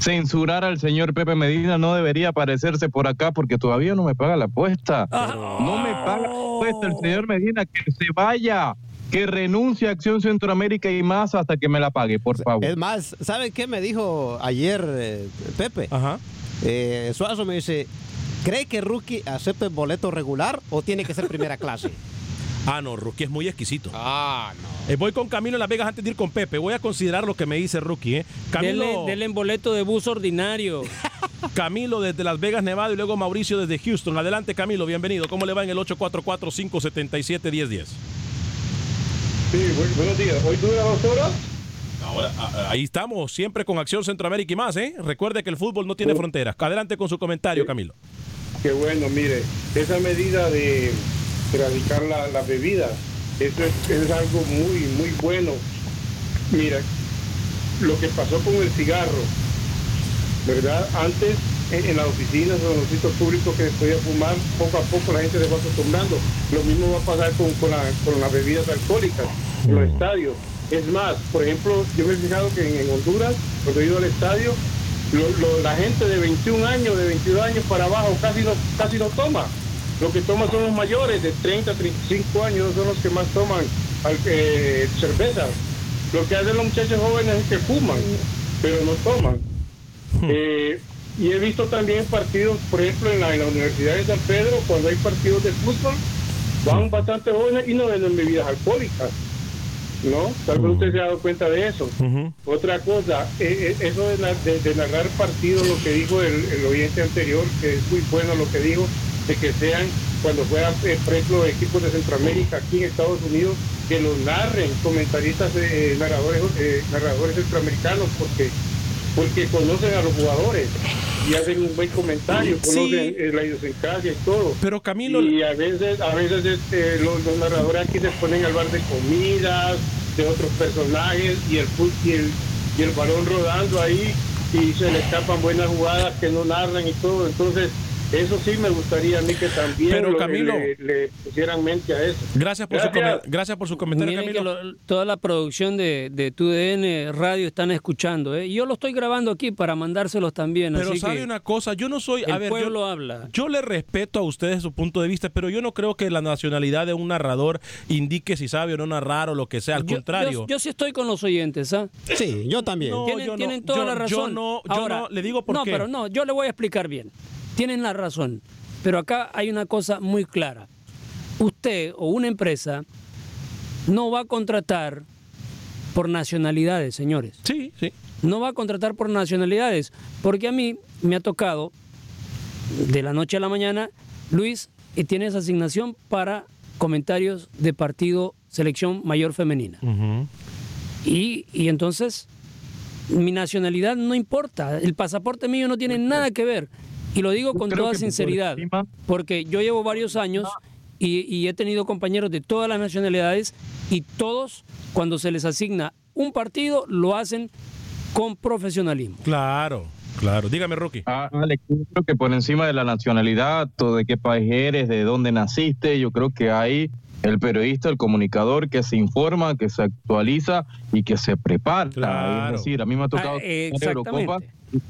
censurar al señor Pepe Medina, no debería aparecerse por acá porque todavía no me paga la apuesta. No me paga la apuesta el señor Medina, que se vaya, que renuncie a Acción Centroamérica y más hasta que me la pague, por favor. Es más, ¿sabe qué me dijo ayer eh, Pepe? Ajá. Eh, Suazo me dice, ¿cree que Rookie acepta el boleto regular o tiene que ser primera clase? Ah, no, Rookie es muy exquisito. Ah, no. Eh, voy con Camilo en Las Vegas antes de ir con Pepe. Voy a considerar lo que me dice Rookie. ¿eh? Camilo, Dele, dele en boleto de bus ordinario. <laughs> Camilo desde Las Vegas, Nevada y luego Mauricio desde Houston. Adelante, Camilo, bienvenido. ¿Cómo le va en el 844-577-1010? Sí, bu- buenos días. ¿Hoy dura dos horas? Ahora, ahí estamos, siempre con Acción Centroamérica y más, ¿eh? Recuerde que el fútbol no tiene fronteras. Adelante con su comentario, Camilo. Qué bueno, mire, esa medida de erradicar la, la bebida, eso es, es algo muy, muy bueno. Mira, lo que pasó con el cigarro, ¿verdad? Antes en, en las oficinas o en los sitios públicos que podía fumar, poco a poco la gente se va acostumbrando. Lo mismo va a pasar con, con, la- con las bebidas alcohólicas en los estadios. Es más, por ejemplo, yo me he fijado que en, en Honduras, cuando he ido al estadio, lo- lo- la gente de 21 años, de 22 años para abajo casi no, casi no toma. Lo que toman son los mayores de 30, 35 años, son los que más toman eh, cerveza. Lo que hacen los muchachos jóvenes es que fuman, pero no toman. Eh, y he visto también partidos, por ejemplo, en la, en la Universidad de San Pedro, cuando hay partidos de fútbol, van bastante jóvenes y no venden bebidas alcohólicas. ¿No? Tal vez usted se ha dado cuenta de eso. Otra cosa, eh, eso de, de- de narrar partidos, lo que dijo el, el oyente anterior, que es muy bueno lo que dijo, de que sean, cuando juegan, eh, por ejemplo, equipos de Centroamérica, aquí en Estados Unidos, que los narren comentaristas, eh, narradores, eh, narradores centroamericanos, porque porque conocen a los jugadores y hacen un buen comentario, conocen eh, la idiosincrasia y todo. Pero Camilo... Y a veces, a veces este, los, los narradores aquí se ponen al bar de comidas, de otros personajes y el, y el, y el balón rodando ahí y se le escapan buenas jugadas que no narran y todo. Entonces, eso sí me gustaría a mí que también Pero, lo- Camilo- le, le pusieran mente a eso. Gracias por, Su, Gracias. por su comentario, Miren Camilo. que lo- toda la producción de, de TUDN Radio están escuchando. ¿eh? Y Yo lo estoy grabando aquí para mandárselos también. Pero así sabe que una cosa, yo no soy... A el ver, pueblo yo, habla. yo le respeto a ustedes su punto de vista, pero yo no creo que la nacionalidad de un narrador indique si sabe o no narrar o lo que sea. Al Yo- contrario. Yo, yo sí estoy con los oyentes, ¿ah? Sí, yo también. No, tienen no. toda Yo- la yo razón. no- yo Ahora, no, le digo por no, qué. pero no, yo le voy a explicar bien. Tienen la razón. Pero acá hay una cosa muy clara. Usted o una empresa no va a contratar por nacionalidades, señores. Sí, sí. No va a contratar por nacionalidades. Porque a mí me ha tocado, de la noche a la mañana, Luis, y tienes asignación para comentarios de partido selección mayor femenina. Y, y entonces, mi nacionalidad no importa. El pasaporte mío no tiene nada que ver. Y lo digo con toda por sinceridad. Porque yo llevo varios años y, y he tenido compañeros de todas las nacionalidades y todos, cuando se les asigna un partido, lo hacen con profesionalismo. Claro, claro. Dígame, Rookie. Ah, Alex, yo creo que por encima de la nacionalidad, o de qué país eres, de dónde naciste, yo creo que hay el periodista, el comunicador que se informa, que se actualiza y que se prepara. Claro. Es decir, a mí me ha tocado Ah, Eurocopa.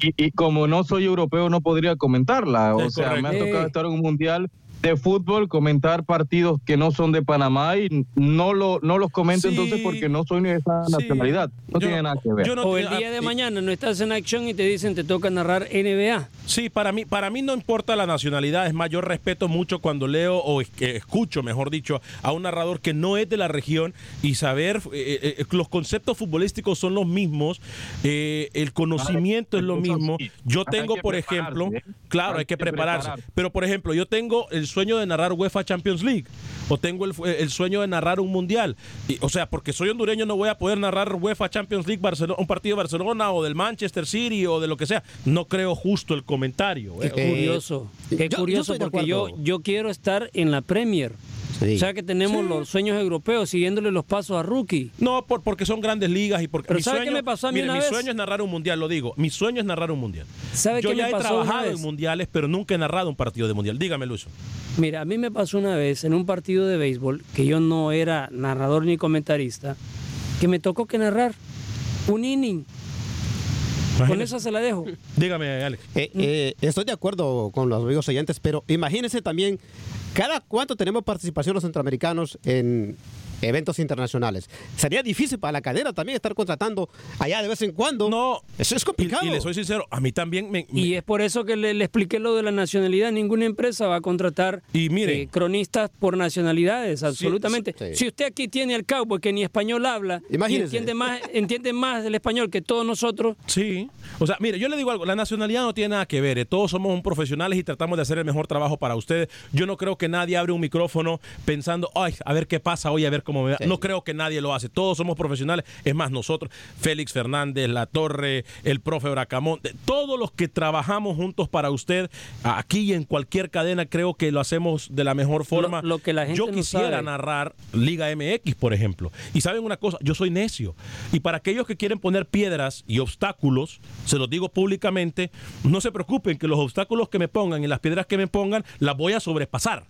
Y, y como no soy europeo no podría comentarla. O Es sea, me ha tocado estar en un mundial de fútbol, comentar partidos que no son de Panamá y no lo no los comento Sí. entonces porque no soy ni de esa Sí. nacionalidad. No Yo- tiene nada que ver. yo no o el día ah, de eh, mañana no estás en acción y te dicen te toca narrar NBA. Sí, para mí, para mí no importa la nacionalidad, es más, yo respeto mucho cuando leo o es- que escucho, mejor dicho, a un narrador que no es de la región y saber, eh, eh, los conceptos futbolísticos son los mismos, eh, el conocimiento es lo mismo. Yo tengo, por prepararse, ejemplo, ¿eh? claro, Hay que prepararse. pero por ejemplo, yo tengo el sueño de narrar UEFA Champions League o tengo el, el sueño de narrar un mundial. Y, o sea, porque soy hondureño no voy a poder narrar UEFA Champions League Barcelona, un partido de Barcelona o del Manchester City o de lo que sea. No creo justo el comentario. Qué eh. curioso, qué yo- curioso porque yo, yo quiero estar en la Premier. Sí. O sea que tenemos los sueños europeos siguiéndole los pasos a Rookie. No, por, porque son grandes ligas y porque Pero mi ¿sabe sueño, qué me pasó a mí mire, una mi vez? sueño es narrar un mundial, lo digo. Mi sueño es narrar un mundial. ¿Sabe Yo qué ya me he pasó una trabajado en mundiales, pero nunca he narrado un partido de mundial. Dígame, Luis. Mira, a mí me pasó una vez en un partido de béisbol que yo no era narrador ni comentarista, que me tocó que narrar un inning. Con esa se la dejo. Dígame, Alex. Eh, eh, estoy de acuerdo con los amigos oyentes, pero imagínense también cada cuánto tenemos participación los centroamericanos en eventos internacionales. Sería difícil para la cadena también estar contratando allá de vez en cuando. No. Eso es complicado. y le soy sincero, a mí también me... me- Y es por eso que le, le expliqué lo de la nacionalidad. Ninguna empresa va a contratar Y mire. eh, cronistas por nacionalidades, absolutamente. sí. Si usted aquí tiene al cowboy que ni español habla, y Imagínese. entiende más, <laughs> entiende más el español que todos nosotros, Sí. O sea, mire, yo le digo algo, la nacionalidad no tiene nada que ver. eh, Todos somos un profesionales y tratamos de hacer el mejor trabajo para ustedes. Yo no creo que nadie abre un micrófono pensando, ay, a ver qué pasa hoy, a ver cómo me va. Sí. No creo que nadie lo hace. Todos somos profesionales. Es más, nosotros, Félix Fernández, La Torre, el profe Bracamonte, todos los que trabajamos juntos para usted, aquí y en cualquier cadena, creo que lo hacemos de la mejor forma. lo que la gente yo quisiera narrar Liga MX, por ejemplo. Y saben una cosa, yo soy necio. Y para aquellos que quieren poner piedras y obstáculos, se los digo públicamente, no se preocupen que los obstáculos que me pongan y las piedras que me pongan las voy a sobrepasar.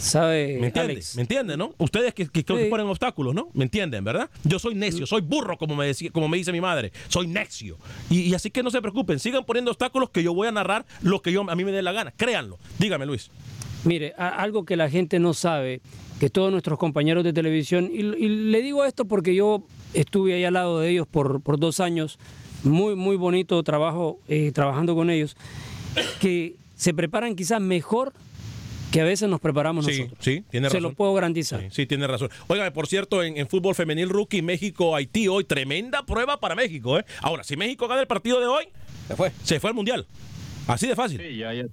Sabe, ¿Me entienden? Alex. ¿Me entienden, no? Ustedes que, que, que Sí. ponen obstáculos, ¿no? ¿Me entienden, verdad? Yo soy necio, soy burro, como me, como me dice mi madre. Soy necio. Y, y así que no se preocupen, sigan poniendo obstáculos que yo voy a narrar lo que yo a mí me dé la gana. Créanlo. Dígame, Luis. Mire, algo que la gente no sabe, que todos nuestros compañeros de televisión, y, y le digo esto porque yo estuve ahí al lado de ellos por, por dos años, muy, muy bonito trabajo eh, trabajando con ellos, que se preparan quizás mejor que a veces nos preparamos Sí, nosotros. sí, tiene Se razón. lo puedo garantizar. Sí, sí, tiene razón. Oigan, por cierto, en, en fútbol femenil rookie, México-Haití hoy, tremenda prueba para México. ¿eh? Ahora, si México gana el partido de hoy, se fue. Se fue al Mundial. Así de fácil. Sí, ya, ya,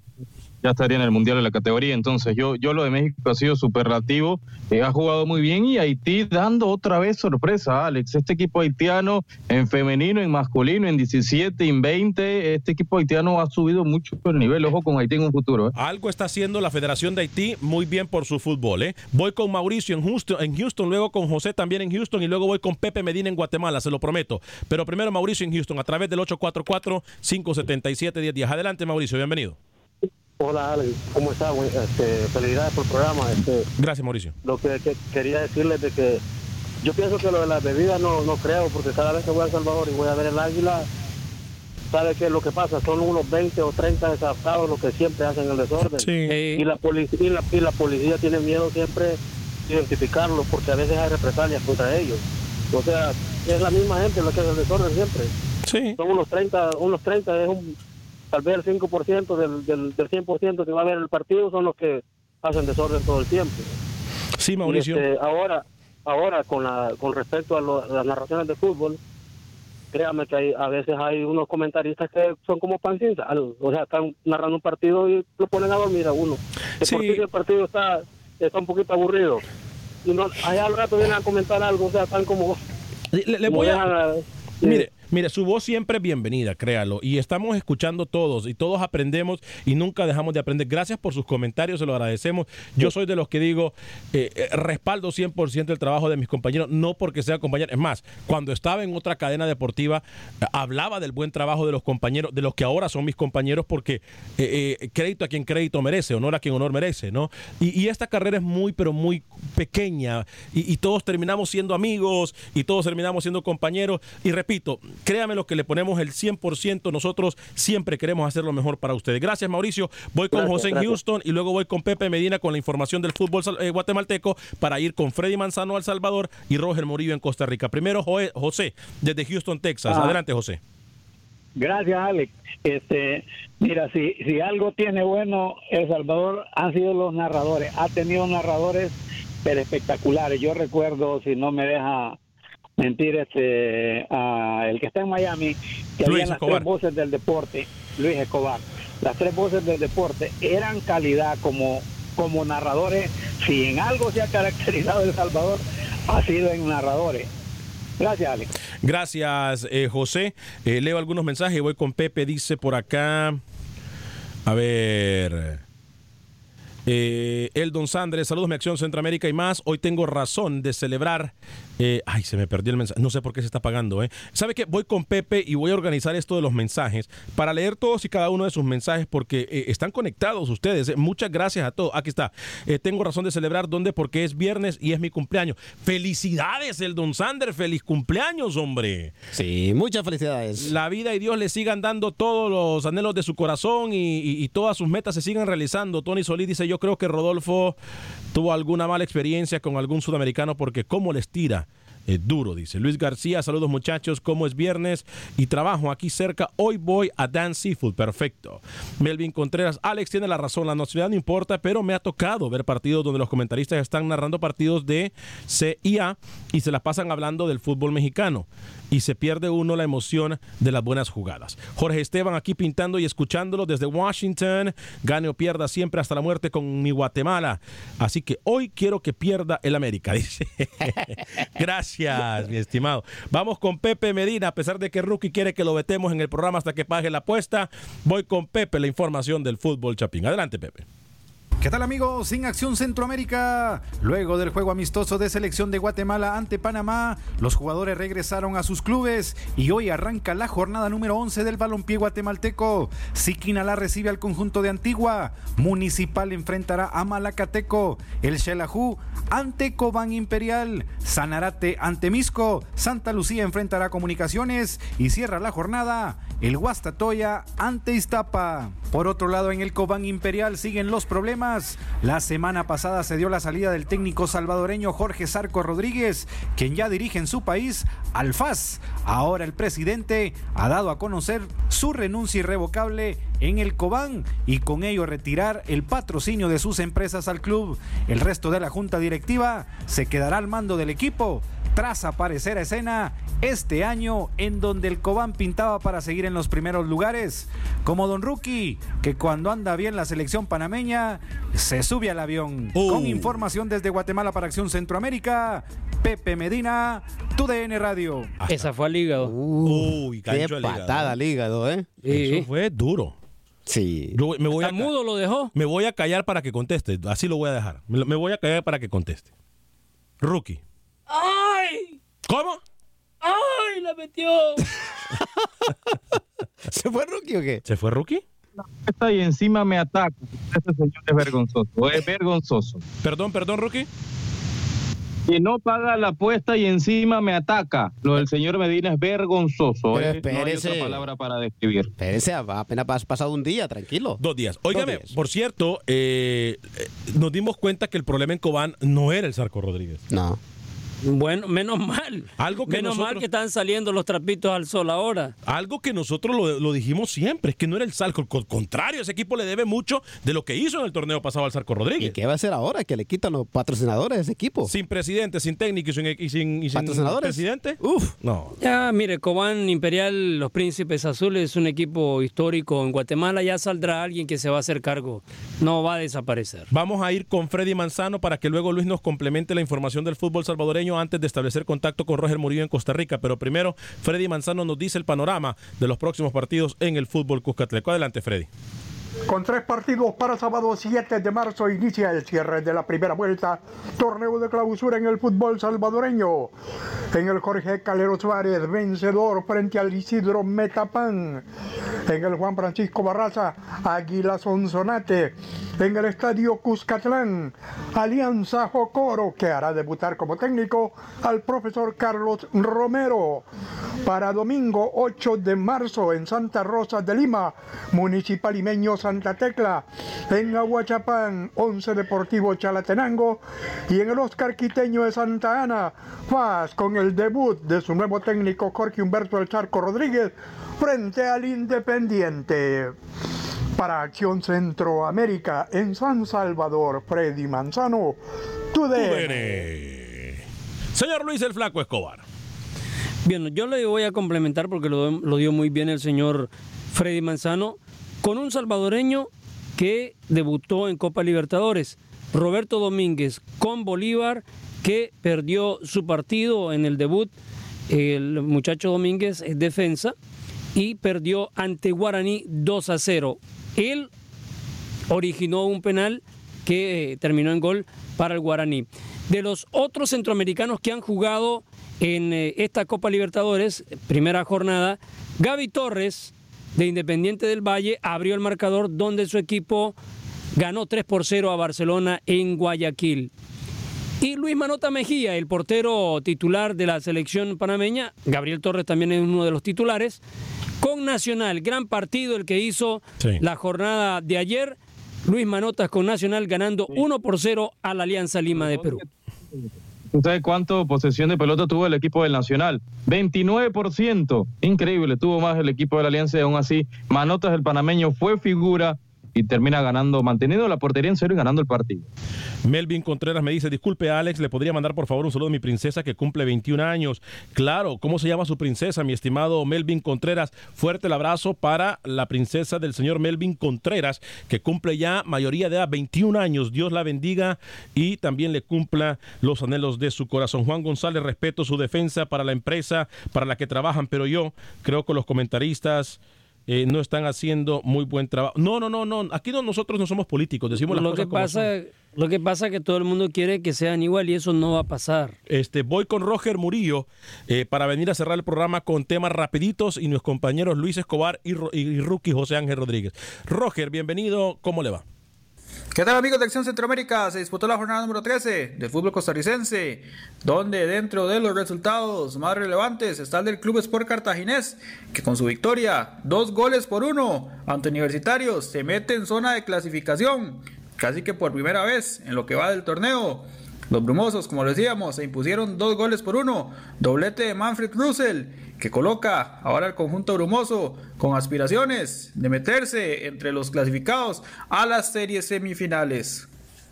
ya estaría en el Mundial de la categoría. Entonces, yo, yo lo de México ha sido superlativo. eh, ha jugado muy bien y Haití dando otra vez sorpresa, Alex. Este equipo haitiano en femenino, en masculino, en 17, en 20, este equipo haitiano ha subido mucho el nivel. Ojo con Haití en un futuro. ¿eh? Algo está haciendo la Federación de Haití muy bien por su fútbol. ¿eh? Voy con Mauricio en Houston, en Houston, luego con José también en Houston y luego voy con Pepe Medina en Guatemala, se lo prometo. Pero primero Mauricio en Houston a través del 844-577-1010. Adelante Mauricio, bienvenido. Hola Alex, ¿cómo está? Buen- Este, felicidades por el programa. Este, Gracias Mauricio. lo que, que quería decirles de que yo pienso que lo de las bebidas no, no creo, porque cada vez que voy a El Salvador y voy a ver el águila, ¿sabe qué es lo que pasa? Son unos 20 o 30 desadaptados los que siempre hacen el desorden. Y, la policía, y, la, y la policía tiene miedo siempre de identificarlos, porque a veces hay represalias contra ellos. O sea, es la misma gente la que hace el desorden siempre. Sí. Son unos 30, unos 30 es un, tal vez el 5% del, del, del 100% que va a ver el partido son los que hacen desorden todo el tiempo. Sí, Mauricio. este, ahora, ahora con, la, con respecto a, lo- a las narraciones de fútbol, créame que hay, a veces hay unos comentaristas que son como pan sin sal. O sea, están narrando un partido y lo ponen a dormir a uno. De por sí el partido está, está un poquito aburrido. Y no, allá al rato vienen a comentar algo, o sea, están como... Le, le voy a... a- Mire, Mire, su voz siempre es bienvenida, créalo. Y estamos escuchando todos y todos aprendemos y nunca dejamos de aprender. Gracias por sus comentarios, se lo agradecemos. Yo soy de los que digo, eh, eh, respaldo 100% el trabajo de mis compañeros, no porque sea compañero. Es más, cuando estaba en otra cadena deportiva, eh, hablaba del buen trabajo de los compañeros, de los que ahora son mis compañeros, porque eh, eh, crédito a quien crédito merece, honor a quien honor merece, ¿no? Y, y esta carrera es muy, pero muy pequeña y, y todos terminamos siendo amigos y todos terminamos siendo compañeros. Y repito, créame lo que le ponemos el 100%, nosotros siempre queremos hacer lo mejor para ustedes. Gracias, Mauricio. Voy con Gracias, José en gracias. Houston y luego voy con Pepe Medina con la información del fútbol eh, guatemalteco para ir con Freddy Manzano al Salvador y Roger Morillo en Costa Rica. Primero, José, desde Houston, Texas. Ah. Adelante, José. Gracias, Alex. Este, mira, si, si algo tiene bueno El Salvador han sido los narradores. Ha tenido narradores pero espectaculares. Yo recuerdo, si no me deja mentir, este, a el que está en Miami, que Luis había las Escobar. tres voces del deporte, Luis Escobar. Las tres voces del deporte eran calidad como, como narradores. Si en algo se ha caracterizado El Salvador, ha sido en narradores. Gracias, Alex. Gracias, eh, José. Eh, leo algunos mensajes y voy con Pepe. Dice por acá. A ver. Eh, Eldon Sandres, saludos, mi acción Centroamérica y más. Hoy tengo razón de celebrar. Eh, ay, se me perdió el mensaje. No sé por qué se está pagando. ¿eh? ¿Sabe qué? Voy con Pepe y voy a organizar esto de los mensajes para leer todos y cada uno de sus mensajes porque eh, están conectados ustedes. eh. Muchas gracias a todos. Aquí está. Eh, tengo razón de celebrar. ¿Dónde? Porque es viernes y es mi cumpleaños. Felicidades, Eldon Sanders. Feliz cumpleaños, hombre. Sí, muchas felicidades. La vida y Dios le sigan dando todos los anhelos de su corazón y, y- y todas sus metas se sigan realizando. Tony Solís dice, yo creo que Rodolfo tuvo alguna mala experiencia con algún sudamericano porque cómo les tira. Eh, duro, dice Luis García. Saludos muchachos, como es viernes y trabajo aquí cerca. Hoy voy a Dan Seafood, perfecto. Melvin Contreras, Alex tiene la razón, la nacionalidad no importa, pero me ha tocado ver partidos donde los comentaristas están narrando partidos de C y A y se las pasan hablando del fútbol mexicano y se pierde uno la emoción de las buenas jugadas. Jorge Esteban aquí pintando y escuchándolo desde Washington. Gane o pierda siempre hasta la muerte con mi Guatemala. Así que hoy quiero que pierda el América, <laughs> dice. Gracias, mi estimado. Vamos con Pepe Medina, a pesar de que Rookie quiere que lo vetemos en el programa hasta que pague la apuesta. Voy con Pepe, la información del fútbol chapín. Adelante, Pepe. ¿Qué tal amigos? Sin Acción Centroamérica. Luego del juego amistoso de selección de Guatemala ante Panamá, los jugadores regresaron a sus clubes y hoy arranca la jornada número 11 del balompié guatemalteco. Siquinalá recibe al conjunto de Antigua, Municipal enfrentará a Malacateco, el Xelajú ante Cobán Imperial, Sanarate ante Misco, Santa Lucía enfrentará a Comunicaciones y cierra la jornada el Guastatoya ante Iztapa. Por otro lado, en el Cobán Imperial siguen los problemas. La semana pasada se dio la salida del técnico salvadoreño Jorge Sarco Rodríguez, quien ya dirige en su país al FAS. Ahora el presidente ha dado a conocer su renuncia irrevocable en el Cobán y con ello retirar el patrocinio de sus empresas al club. El resto de la junta directiva se quedará al mando del equipo tras aparecer a escena este año en donde el Cobán pintaba para seguir en los primeros lugares, como Don Rookie, que cuando anda bien la selección panameña se sube al avión. Con información desde Guatemala para Acción Centroamérica, Pepe Medina, TUDN Radio. Esa fue al hígado. Uy, Qué patada al hígado, ¿eh? Eso fue duro. Sí. Yo me voy a mudo lo dejó. Me voy a callar para que conteste. Así lo voy a dejar. Me, me voy a callar para que conteste. Rookie. ¡Ay! ¿Cómo? ¡Ay! La metió. <laughs> ¿Se fue Rookie o qué? ¿Se fue Rookie? Está y encima me ataca. Ese señor es vergonzoso. Es vergonzoso. Perdón, perdón, Rookie. Que no paga la apuesta y encima me ataca. Lo del señor Medina es vergonzoso. Pero ¿eh? No hay espérese. otra palabra para describir. Espérese, apenas ha pasado un día, tranquilo. Dos días. Óigame, por cierto, eh, eh, nos dimos cuenta que el problema en Cobán no era el Sarco Rodríguez. No. Bueno, menos mal. Algo que menos mal que están saliendo los trapitos al sol ahora. Algo que nosotros lo, lo dijimos siempre, es que no era el Sarco. Al contrario, ese equipo le debe mucho de lo que hizo en el torneo pasado al Sarco Rodríguez. ¿Y qué va a hacer ahora? Que le quitan los patrocinadores de ese equipo. Sin presidente, sin técnico y sin, y sin- y sin ¿Patrocinadores? presidente. Uf. No. Ya, mire, Cobán Imperial, los Príncipes Azules es un equipo histórico en Guatemala. Ya saldrá alguien que se va a hacer cargo. No va a desaparecer. Vamos a ir con Freddy Manzano para que luego Luis nos complemente la información del fútbol salvadoreño. Antes de establecer contacto con Roger Murillo en Costa Rica. Pero primero, Freddy Manzano nos dice el panorama de los próximos partidos en el fútbol Cuscatleco. Adelante, Freddy. Con tres partidos para sábado 7 de marzo inicia el cierre de la primera vuelta, torneo de clausura en el fútbol salvadoreño. En el Jorge Calero Suárez, vencedor frente al Isidro Metapán. En el Juan Francisco Barraza, Águila Sonsonate. En el Estadio Cuscatlán, Alianza Jocoro, que hará debutar como técnico al profesor Carlos Romero. Para domingo 8 de marzo en Santa Rosa de Lima, Municipal Imeño Santa Tecla, en Aguachapán, 11 Deportivo Chalatenango y en el Oscar Quiteño de Santa Ana, Paz con el debut de su nuevo técnico Jorge Humberto El Charco Rodríguez frente al Independiente. Para Acción Centroamérica en San Salvador, Freddy Manzano, TUDN. Señor Luis el Flaco Escobar. Bien, yo le voy a complementar porque lo, lo dio muy bien el señor Freddy Manzano con un salvadoreño que debutó en Copa Libertadores, Roberto Domínguez, con Bolívar, que perdió su partido en el debut. El muchacho Domínguez es defensa y perdió ante Guaraní 2 a 0. Él originó un penal que eh, terminó en gol para el Guaraní. De los otros centroamericanos que han jugado en eh, esta Copa Libertadores, primera jornada, Gaby Torres de Independiente del Valle abrió el marcador donde su equipo ganó 3 por 0 a Barcelona en Guayaquil. Y Luis Manota Mejía, el portero titular de la selección panameña, Gabriel Torres también es uno de los titulares, con Nacional, gran partido el que hizo Sí. la jornada de ayer. Luis Manotas con Nacional ganando 1 por 0 a la Alianza Lima de Perú. ¿Usted cuánto posesión de pelota tuvo el equipo del Nacional? 29%. Increíble, tuvo más el equipo de la Alianza y aún así Manotas el panameño fue figura y termina ganando, manteniendo la portería en cero y ganando el partido. Melvin Contreras me dice, disculpe Alex, ¿le podría mandar por favor un saludo a mi princesa que cumple 21 años? Claro, ¿cómo se llama su princesa, mi estimado Melvin Contreras? Fuerte el abrazo para la princesa del señor Melvin Contreras, que cumple ya mayoría de edad, 21 años. Dios la bendiga y también le cumpla los anhelos de su corazón. Juan González, respeto su defensa para la empresa para la que trabajan, pero yo creo que los comentaristas... eh, no están haciendo muy buen trabajo. No, no, no, no. Aquí no, nosotros no somos políticos, decimos las Lo cosas que, como pasa, son. lo que pasa es que todo el mundo quiere que sean igual y eso no va a pasar. Este, voy con Roger Murillo eh, para venir a cerrar el programa con temas rapiditos y mis compañeros Luis Escobar y, Ro- y Rookie José Ángel Rodríguez. Roger, bienvenido. ¿Cómo le va? ¿Qué tal amigos de Acción Centroamérica? Se disputó la jornada número 13 del fútbol costarricense, donde dentro de los resultados más relevantes está el del Club Sport Cartaginés, que con su victoria, dos goles por uno ante Universitarios, se mete en zona de clasificación, casi que por primera vez en lo que va del torneo. Los brumosos, como decíamos, se impusieron dos goles por uno, doblete de Manfred Russell, que coloca ahora al conjunto brumoso con aspiraciones de meterse entre los clasificados a las series semifinales.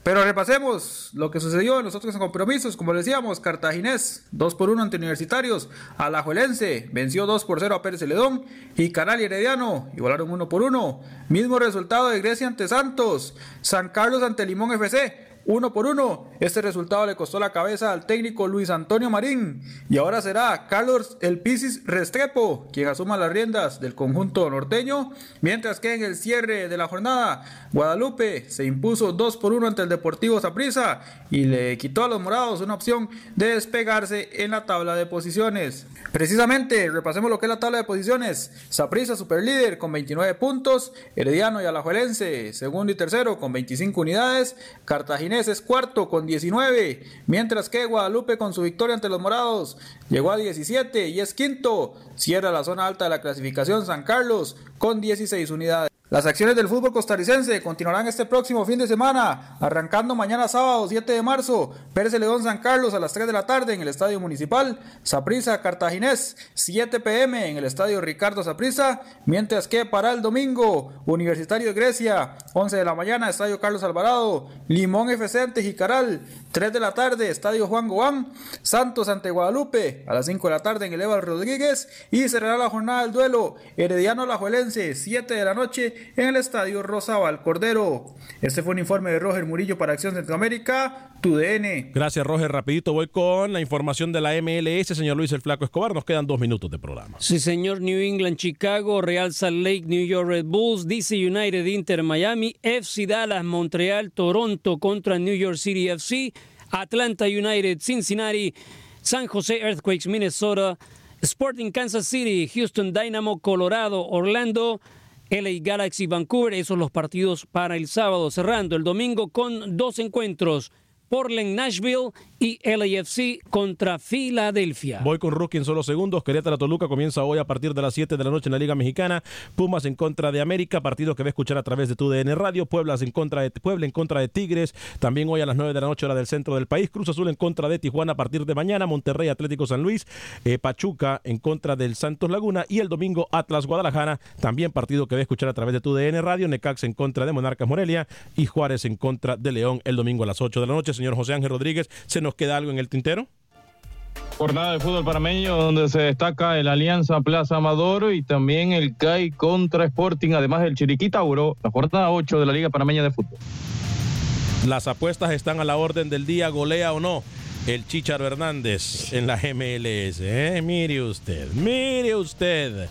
Pero repasemos lo que sucedió en los otros compromisos. Como decíamos, Cartaginés 2 por 1 ante Universitarios. Alajuelense venció 2 por 0 a Pérez Celedón. Y Canal y Herediano igualaron 1 por 1. Mismo resultado de Grecia ante Santos. San Carlos ante Limón FC. 1 por 1. Este resultado le costó la cabeza al técnico Luis Antonio Marín. Y ahora será Carlos El Pisis Restrepo quien asuma las riendas del conjunto norteño. Mientras que en el cierre de la jornada, Guadalupe se impuso 2 por 1 ante el Deportivo Saprissa y le quitó a los morados una opción de despegarse en la tabla de posiciones. Precisamente, repasemos lo que es la tabla de posiciones. Saprissa superlíder con 29 puntos, Herediano y Alajuelense segundo y tercero con 25 unidades, Es cuarto con 19, mientras que Guadalupe con su victoria ante los morados llegó a 17 y es quinto. Cierra la zona alta de la clasificación San Carlos con 16 unidades. Las acciones del fútbol costarricense continuarán este próximo fin de semana, arrancando mañana sábado 7 de marzo, Pérez León San Carlos a las 3 de la tarde en el Estadio Municipal, Saprissa Cartaginés 7 pm en el Estadio Ricardo Saprissa, mientras que para el domingo Universitario de Grecia 11 de la mañana Estadio Carlos Alvarado, Limón FC ante Jicaral 3 de la tarde, Estadio Juan Goán, Santos ante Guadalupe, a las 5 de la tarde en el Eval Rodríguez y cerrará la jornada del duelo Herediano Alajuelense, 7 de la noche en el Estadio Rosabal Cordero. Este fue un informe de Roger Murillo para Acción Centroamérica, tu DN. Gracias, Roger. Rapidito voy con la información de la MLS, señor Luis el Flaco Escobar. Nos quedan dos minutos de programa. Sí, señor. New England, Chicago, Real Salt Lake, New York Red Bulls, DC United, Inter, Miami, FC Dallas, Montreal, Toronto contra New York City FC, Atlanta United, Cincinnati, San Jose Earthquakes, Minnesota, Sporting Kansas City, Houston Dynamo, Colorado, Orlando, LA Galaxy, Vancouver. Esos son los partidos para el sábado. Cerrando el domingo con dos encuentros. Portland, Nashville y LAFC contra Filadelfia. Voy con Rookie en solo segundos. Querétaro Toluca comienza hoy a partir de las 7 de la noche en la Liga Mexicana. Pumas en contra de América, partido que va a escuchar a través de tu DN Radio. Puebla en contra de Puebla en contra de Tigres, también hoy a las 9 de la noche hora del centro del país. Cruz Azul en contra de Tijuana a partir de mañana. Monterrey Atlético San Luis, eh, Pachuca en contra del Santos Laguna y el domingo Atlas Guadalajara, también partido que va a escuchar a través de tu DN Radio. Necax en contra de Monarcas Morelia y Juárez en contra de León el domingo a las 8 de la noche señor José Ángel Rodríguez. ¿Se nos queda algo en el tintero? Jornada de fútbol parameño donde se destaca el Alianza Plaza Amador y también el CAI contra Sporting, además del Chiriquí Tauro, la jornada 8 de la Liga Panameña de Fútbol. Las apuestas están a la orden del día, golea o no el Chicharo Hernández en la MLS. ¿eh? Mire usted, mire usted.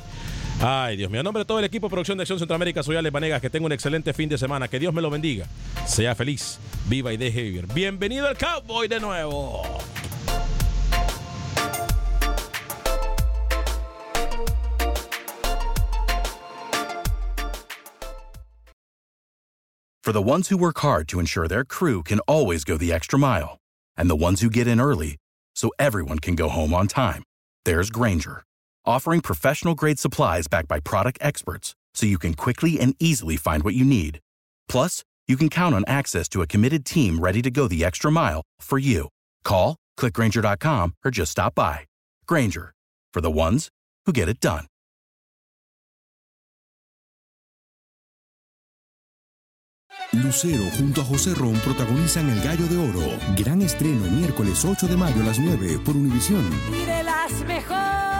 Ay, Dios mío. En nombre de todo el equipo de producción de Acción Centroamérica, soy Ale. Que tenga un excelente fin de semana. Que Dios me lo bendiga. Sea feliz, viva y deje vivir. Bienvenido al Cowboy de nuevo. For the ones who work hard to ensure their crew can always go the extra mile, and the ones who get in early so everyone can go home on time, there's Granger offering professional grade supplies backed by product experts so you can quickly and easily find what you need. Plus, you can count on access to a committed team ready to go the extra mile for you. Call, clickgranger.com, or just stop by. Granger, for the ones who get it done. Lucero junto a José Ron protagonizan El Gallo de Oro. Gran estreno miércoles 8 de mayo a las 9 por Univisión. Y de las mejores.